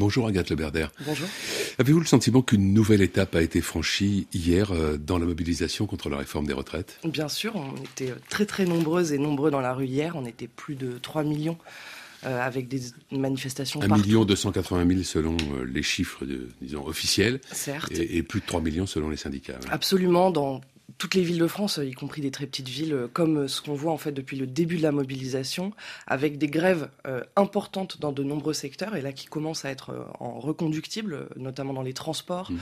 Bonjour Agathe Leberder. Bonjour. Avez-vous le sentiment qu'une nouvelle étape a été franchie hier euh, dans la mobilisation contre la réforme des retraites? Bien sûr, on était très très nombreuses et nombreux dans la rue hier. On était plus de 3 millions. Euh, avec des manifestations 1 million 280 000 selon euh, les chiffres de, disons, officiels. Certes. Et, et, plus de 3 millions selon les syndicats. Absolument, dans toutes les villes de France, y compris des très petites villes, euh, comme ce qu'on voit en fait depuis le début de la mobilisation, avec des grèves euh, importantes dans de nombreux secteurs, et là qui commencent à être reconductible, notamment dans les transports, mmh.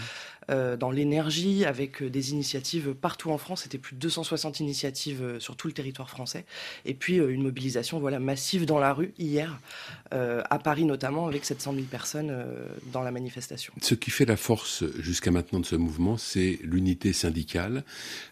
Euh, dans l'énergie, avec des initiatives partout en France. C'était plus de 260 initiatives sur tout le territoire français, et puis une mobilisation voilà massive dans la rue hier, à Paris notamment, avec 700 000 personnes dans la manifestation. Ce qui fait la force jusqu'à maintenant de ce mouvement, c'est l'unité syndicale.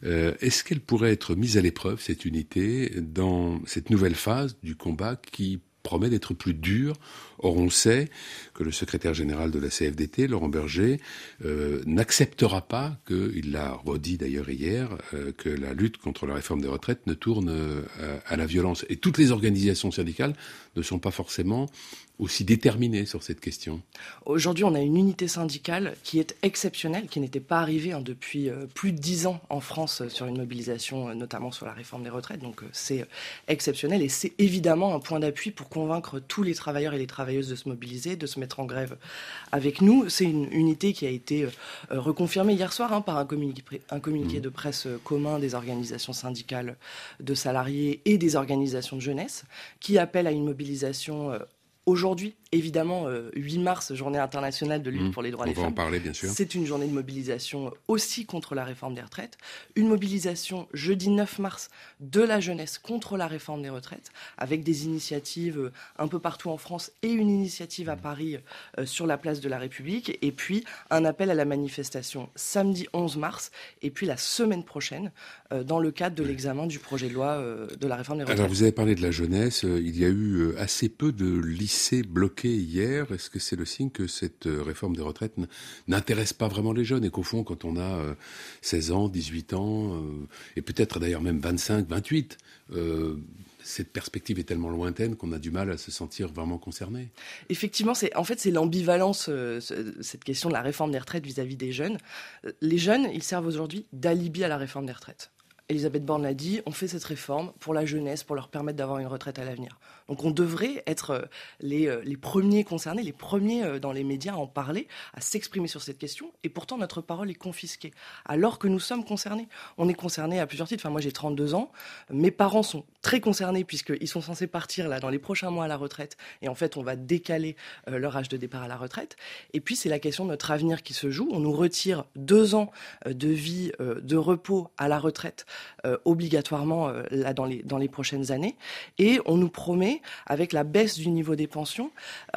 Euh, Est-ce qu'elle pourrait être mise à l'épreuve, cette unité, dans cette nouvelle phase du combat qui promet d'être plus dur. Or, on sait que le secrétaire général de la CFDT, Laurent Berger, euh, n'acceptera pas, que, il l'a redit d'ailleurs hier, euh, que la lutte contre la réforme des retraites ne tourne euh, à la violence. Et toutes les organisations syndicales ne sont pas forcément aussi déterminé sur cette question Aujourd'hui, on a une unité syndicale qui est exceptionnelle, qui n'était pas arrivée hein, depuis euh, plus de dix ans en France euh, sur une mobilisation, euh, notamment sur la réforme des retraites. Donc c'est exceptionnel et c'est évidemment un point d'appui pour convaincre tous les travailleurs et les travailleuses de se mobiliser, de se mettre en grève avec nous. C'est une unité qui a été reconfirmée hier soir hein, par un communiqué, un communiqué mmh. de presse commun des organisations syndicales de salariés et des organisations de jeunesse qui appelle à une mobilisation Aujourd'hui, évidemment, 8 euh, mars, journée internationale de lutte mmh. pour les droits des femmes. parler, bien sûr. C'est une journée de mobilisation aussi contre la réforme des retraites. Une mobilisation jeudi 9 mars de la jeunesse contre la réforme des retraites, avec des initiatives euh, un peu partout en France et une initiative à mmh. Paris euh, sur la place de la République. Et puis un appel à la manifestation samedi 11 mars. Et puis la semaine prochaine, dans le cadre de l'examen du projet de loi de la réforme des retraites. Alors vous avez parlé de la jeunesse. Il y a eu assez peu de lycées lycée hier, est-ce que c'est le signe que cette euh, réforme des retraites n'intéresse pas vraiment les jeunes? Et qu'au fond, quand on a 16 euh, ans, 18 ans, euh, et peut-être d'ailleurs même 25, 28, cette perspective est tellement lointaine qu'on a du mal à se sentir vraiment concerné. Effectivement, c'est en fait c'est l'ambivalence cette question de la réforme des retraites vis à -vis des jeunes. Les jeunes, ils servent aujourd'hui d'alibi à la réforme des retraites. Elisabeth Borne l'a dit, on fait cette réforme pour la jeunesse, pour leur permettre d'avoir une retraite à l'avenir. Donc on devrait être euh, les, euh, les, premiers concernés, les premiers euh, dans les médias à en parler, à s'exprimer sur cette question, et pourtant notre parole est confisquée, alors que nous sommes concernés. On est concernés à plusieurs titres. Enfin, moi j'ai 32 ans, mes parents sont très concernés puisqu'ils sont censés partir là dans les prochains mois à la retraite, et en fait on va décaler leur âge de départ à la retraite. Et puis c'est la question de notre avenir qui se joue. On nous retire deux ans de vie, de repos à la retraite obligatoirement là dans les, dans les prochaines années. Et on nous promet, avec la baisse du niveau des pensions,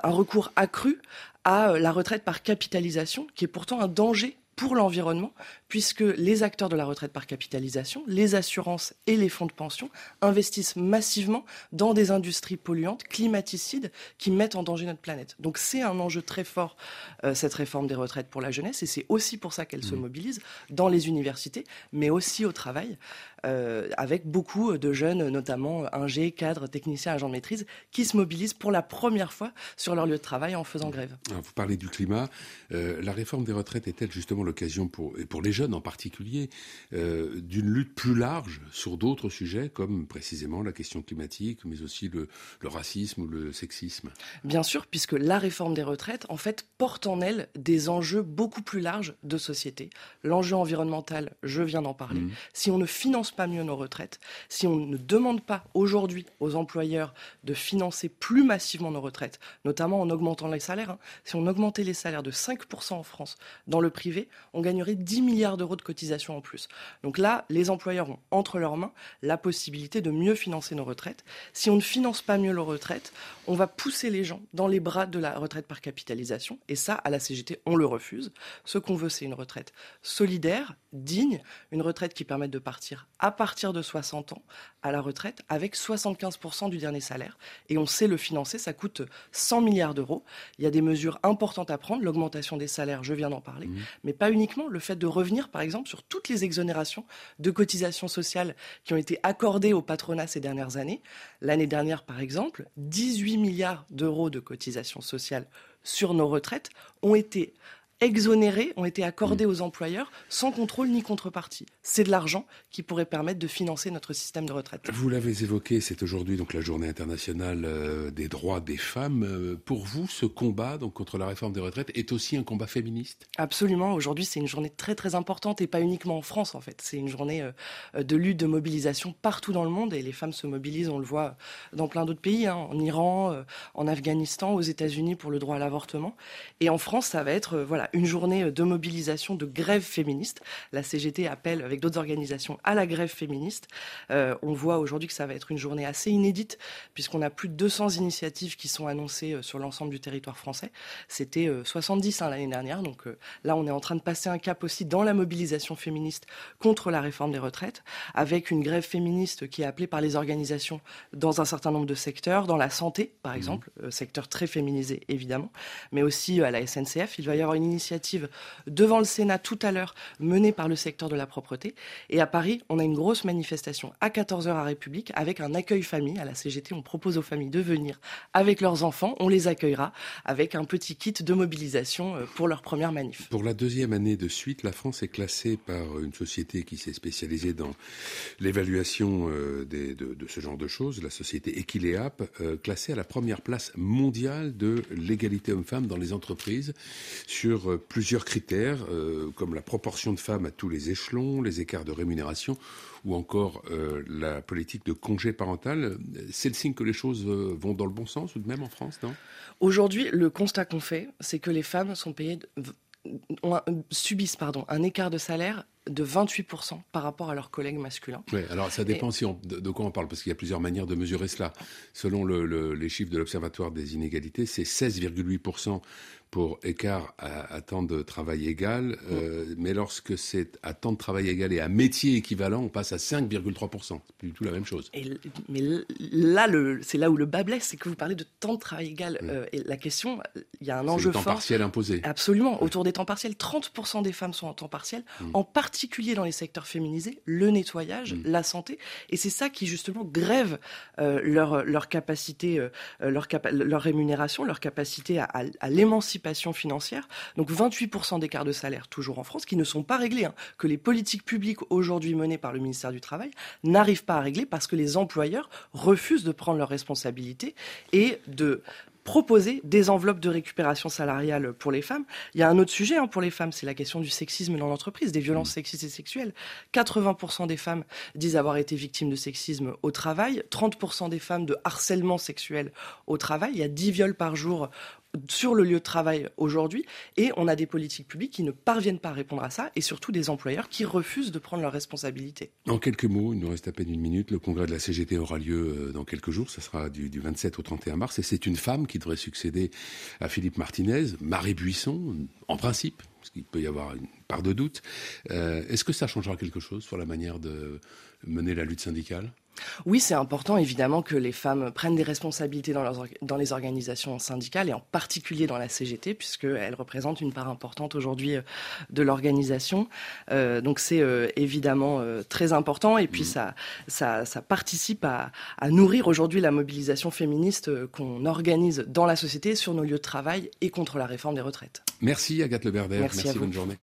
un recours accru à euh, la retraite par capitalisation, qui est pourtant un danger pour l'environnement, puisque les acteurs de la retraite par capitalisation, les assurances et les fonds de pension investissent massivement dans des industries polluantes, climaticides, qui mettent en danger notre planète. Donc c'est un enjeu très fort, euh, cette réforme des retraites pour la jeunesse, et c'est aussi pour ça qu'elle se mobilise dans les universités, mais aussi au travail, avec beaucoup de jeunes, notamment ingé, cadres, techniciens, agents de maîtrise, qui se mobilisent pour la première fois sur leur lieu de travail en faisant grève. vous parlez du climat. Euh, la réforme des retraites est-elle justement l'occasion pour, et pour les jeunes en particulier, euh, d'une lutte plus large sur d'autres sujets, comme précisément la question climatique, mais aussi le, racisme ou le sexisme? Bien sûr, puisque la réforme des retraites, en fait, porte en elle des enjeux beaucoup plus larges de société. L'enjeu environnemental, je viens d'en parler. Mmh. Si on ne finance pas mieux nos retraites, si on ne demande pas aujourd'hui aux employeurs de financer plus massivement nos retraites, notamment en augmentant les salaires, hein, si on augmentait les salaires de 5% en France dans le privé, on gagnerait 10 milliards d'euros de cotisations en plus. Donc là, les employeurs ont entre leurs mains la possibilité de mieux financer nos retraites. Si on ne finance pas mieux nos retraites, on va pousser les gens dans les bras de la retraite par capitalisation. Et ça, à la CGT, on le refuse. Ce qu'on veut, c'est une retraite solidaire, digne, une retraite qui permette de partir à partir de 60 ans à la retraite avec 75% du dernier salaire. Et on sait le financer, ça coûte 100 milliards d'euros. Il y a des mesures importantes à prendre, l'augmentation des salaires, je viens d'en parler, mmh. mais pas uniquement le fait de revenir, par exemple, sur toutes les exonérations de cotisations sociales qui ont été accordées au patronat ces dernières années. L'année dernière, par exemple, 18 milliards d'euros de cotisations sociales sur nos retraites ont été exonérés ont été accordés mm. aux employeurs sans contrôle ni contrepartie. C'est de l'argent qui pourrait permettre de financer notre système de retraite. Vous l'avez évoqué, c'est aujourd'hui donc la journée internationale euh, des droits des femmes. Euh, pour vous, ce combat donc contre la réforme des retraites est aussi un combat féministe? Absolument. Aujourd'hui, c'est une journée très très importante et pas uniquement en France en fait. C'est une journée euh, de lutte, de mobilisation partout dans le monde et les femmes se mobilisent. On le voit dans plein d'autres pays, hein, en Iran, en Afghanistan, aux États-Unis pour le droit à l'avortement. Et en France, ça va être voilà une journée de mobilisation, de grève féministe. La CGT appelle avec d'autres organisations à la grève féministe. Euh, on voit aujourd'hui que ça va être une journée assez inédite puisqu'on a plus de 200 initiatives qui sont annoncées euh, sur l'ensemble du territoire français. C'était 70 euh, hein, l'année dernière. Donc là, on est en train de passer un cap aussi dans la mobilisation féministe contre la réforme des retraites avec une grève féministe qui est appelée par les organisations dans un certain nombre de secteurs, dans la santé par mmh. exemple, secteur très féminisé évidemment, mais aussi à la SNCF. Il va y avoir une initiative devant le Sénat tout à l'heure, menée par le secteur de la propreté. Et à Paris, on a une grosse manifestation à 14h à République avec un accueil famille. À la CGT, on propose aux familles de venir avec leurs enfants. On les accueillera avec un petit kit de mobilisation euh, pour leur première manif. Pour la deuxième année de suite, la France est classée par une société qui s'est spécialisée dans l'évaluation euh, de, ce genre de choses, la société Equileap, euh, classée à la première place mondiale de l'égalité homme-femme dans les entreprises sur plusieurs critères, euh, comme la proportion de femmes à tous les échelons, les écarts de rémunération ou encore euh, la politique de congé parental. C'est le signe que les choses euh, vont dans le bon sens, ou de même en France, non? Aujourd'hui, le constat qu'on fait, c'est que les femmes sont payées subissent pardon, un écart de salaire de 28% par rapport à leurs collègues masculins. Oui, alors ça dépend si de, quoi on parle, parce qu'il y a plusieurs manières de mesurer cela. Selon les chiffres de l'Observatoire des inégalités, c'est 16,8% pour écart à, temps de travail égal, euh, mais lorsque c'est à temps de travail égal et à métier équivalent, on passe à 5,3%. C'est plus du tout la même chose. Et, mais là, c'est là où le bas blesse, c'est que vous parlez de temps de travail égal. Euh, et la question, il y a un enjeu fort. temps partiel imposé. Absolument. Autour des temps partiels, 30% des femmes sont en temps partiel, mm. en particulier dans les secteurs féminisés, le nettoyage, mm. la santé. Et c'est ça qui, justement, grève euh, leur, leur capacité, leur, leur rémunération, leur capacité à, à, à l'émancipation financière. Donc 28% d'écart de salaire toujours en France qui ne sont pas réglés, hein, que les politiques publiques aujourd'hui menées par le ministère du Travail n'arrivent pas à régler parce que les employeurs refusent de prendre leurs responsabilités et de proposer des enveloppes de récupération salariale pour les femmes. Il y a un autre sujet hein, pour les femmes, c'est la question du sexisme dans l'entreprise, des violences mmh. sexistes et sexuelles. 80% des femmes disent avoir été victimes de sexisme au travail, 30% des femmes de harcèlement sexuel au travail. Il y a 10 viols par jour sur le lieu de travail aujourd'hui et on a des politiques publiques qui ne parviennent pas à répondre à ça et surtout des employeurs qui refusent de prendre leurs responsabilités. En quelques mots, il nous reste à peine une minute, le congrès de la CGT aura lieu euh, dans quelques jours, ce sera du, 27 au 31 mars et c'est une femme qui devrait succéder à Philippe Martinez, Marie Buisson, en principe, parce qu'il peut y avoir une part de doute. Euh, est-ce que ça changera quelque chose sur la manière de mener la lutte syndicale? Oui, c'est important évidemment que les femmes prennent des responsabilités dans, dans, les organisations syndicales et en particulier dans la CGT puisqu'elles représentent une part importante aujourd'hui euh, de l'organisation. Euh, donc c'est euh, évidemment très important et puis mmh. ça, ça, participe à, nourrir aujourd'hui la mobilisation féministe qu'on organise dans la société, sur nos lieux de travail et contre la réforme des retraites. Merci Agathe Leberder. Merci, Merci bonne journée.